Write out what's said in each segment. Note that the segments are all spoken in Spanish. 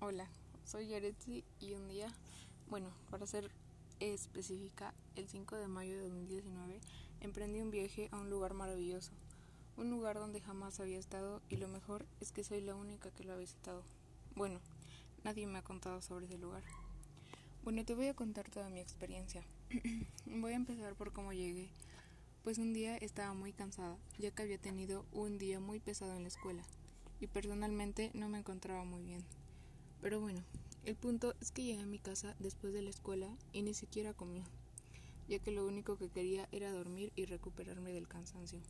Hola, soy Yaretsi y un día, bueno, para ser específica, el 5 de mayo de 2019 emprendí un viaje a un lugar maravilloso, un lugar donde jamás había estado y lo mejor es que soy la única que lo ha visitado. Bueno, nadie me ha contado sobre ese lugar. Bueno, te voy a contar toda mi experiencia. voy a empezar por cómo llegué, pues un día estaba muy cansada, ya que había tenido un día muy pesado en la escuela y personalmente no me encontraba muy bien. Pero bueno, el punto es que llegué a mi casa después de la escuela y ni siquiera comí, ya que lo único que quería era dormir y recuperarme del cansancio.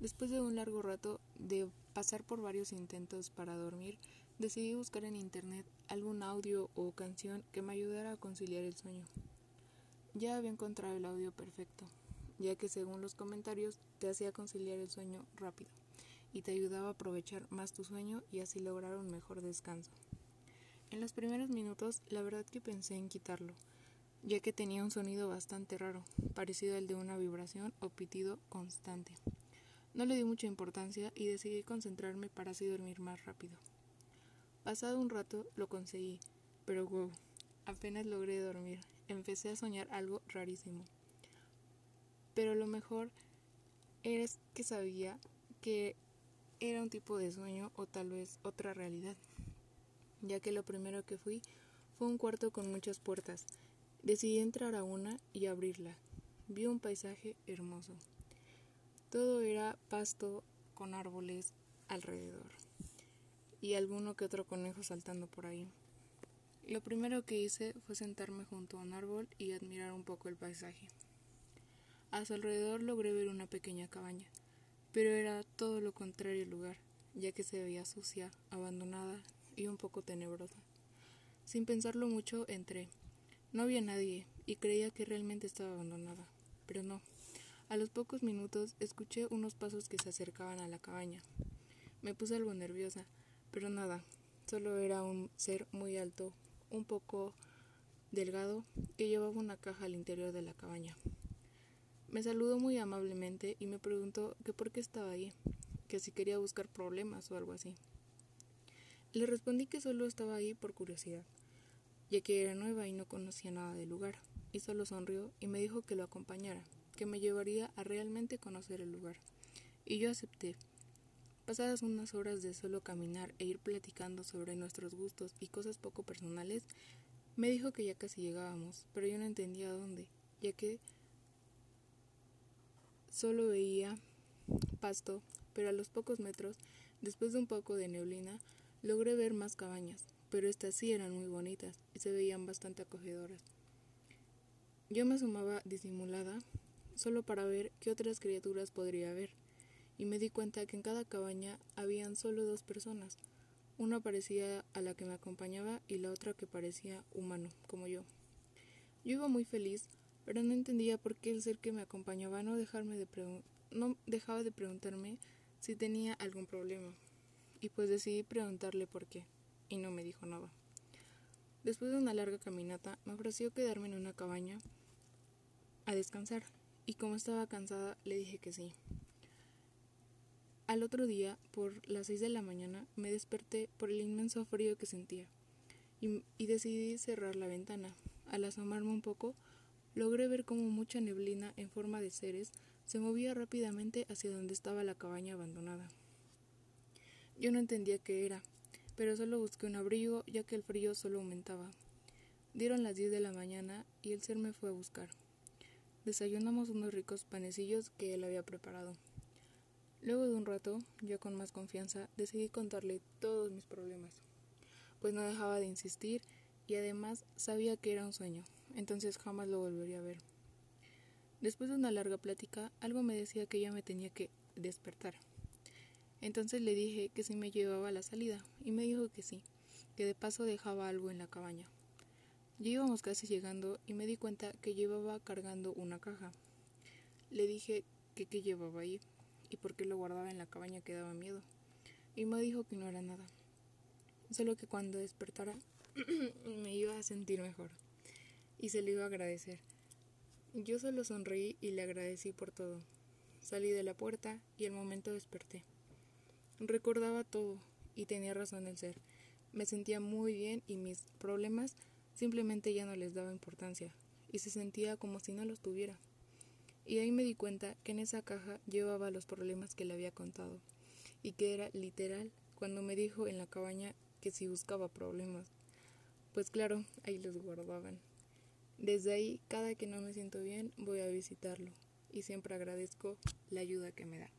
Después de un largo rato de pasar por varios intentos para dormir, decidí buscar en internet algún audio o canción que me ayudara a conciliar el sueño. Ya había encontrado el audio perfecto, ya que según los comentarios te hacía conciliar el sueño rápido y te ayudaba a aprovechar más tu sueño y así lograr un mejor descanso. En los primeros minutos, la verdad que pensé en quitarlo, ya que tenía un sonido bastante raro, parecido al de una vibración o pitido constante. No le di mucha importancia y decidí concentrarme para así dormir más rápido. Pasado un rato lo conseguí, pero wow, apenas logré dormir. Empecé a soñar algo rarísimo. Pero lo mejor es que sabía que era un tipo de sueño o tal vez otra realidad, ya que lo primero que fui fue un cuarto con muchas puertas. Decidí entrar a una y abrirla. Vi un paisaje hermoso. Todo era pasto con árboles alrededor y alguno que otro conejo saltando por ahí. Lo primero que hice fue sentarme junto a un árbol y admirar un poco el paisaje. A su alrededor logré ver una pequeña cabaña pero era todo lo contrario el lugar, ya que se veía sucia, abandonada y un poco tenebrosa. Sin pensarlo mucho entré. No había nadie y creía que realmente estaba abandonada, pero no. A los pocos minutos escuché unos pasos que se acercaban a la cabaña. Me puse algo nerviosa, pero nada, solo era un ser muy alto, un poco delgado, que llevaba una caja al interior de la cabaña. Me saludó muy amablemente y me preguntó que por qué estaba ahí, que si quería buscar problemas o algo así. Le respondí que solo estaba ahí por curiosidad, ya que era nueva y no conocía nada del lugar, y solo sonrió y me dijo que lo acompañara, que me llevaría a realmente conocer el lugar. Y yo acepté. Pasadas unas horas de solo caminar e ir platicando sobre nuestros gustos y cosas poco personales, me dijo que ya casi llegábamos, pero yo no entendía dónde, ya que Solo veía pasto, pero a los pocos metros, después de un poco de neblina, logré ver más cabañas, pero estas sí eran muy bonitas y se veían bastante acogedoras. Yo me asomaba disimulada, solo para ver qué otras criaturas podría haber, y me di cuenta que en cada cabaña habían solo dos personas. Una parecía a la que me acompañaba y la otra que parecía humano, como yo. Yo iba muy feliz pero no entendía por qué el ser que me acompañaba no, dejaba de preguntarme si tenía algún problema, y pues decidí preguntarle por qué, y no me dijo nada. Después de una larga caminata, me ofreció quedarme en una cabaña a descansar, y como estaba cansada, le dije que sí. Al otro día, por las seis de la mañana, me desperté por el inmenso frío que sentía, y, y decidí cerrar la ventana. Al asomarme un poco, logré ver cómo mucha neblina en forma de seres se movía rápidamente hacia donde estaba la cabaña abandonada. Yo no entendía qué era, pero solo busqué un abrigo ya que el frío solo aumentaba. Dieron las diez de la mañana y el ser me fue a buscar. Desayunamos unos ricos panecillos que él había preparado. Luego de un rato, ya con más confianza, decidí contarle todos mis problemas, pues no dejaba de insistir y además sabía que era un sueño, entonces jamás lo volvería a ver. Después de una larga plática, algo me decía que ya me tenía que despertar. Entonces le dije que si me llevaba a la salida, y me dijo que sí, que de paso dejaba algo en la cabaña. Ya íbamos casi llegando y me di cuenta que llevaba cargando una caja. Le dije que qué llevaba ahí y por qué lo guardaba en la cabaña que daba miedo. Y me dijo que no era nada, solo que cuando despertara me iba a sentir mejor y se lo iba a agradecer. Yo solo sonreí y le agradecí por todo. Salí de la puerta y al momento desperté. Recordaba todo y tenía razón el ser. me sentía muy bien y mis problemas simplemente ya no les daba importancia y se sentía como si no los tuviera. Y ahí me di cuenta que en esa caja llevaba los problemas que le había contado y que era literal cuando me dijo en la cabaña que si buscaba problemas. Pues claro, ahí los guardaban. Desde ahí, cada que no me siento bien, voy a visitarlo y siempre agradezco la ayuda que me da.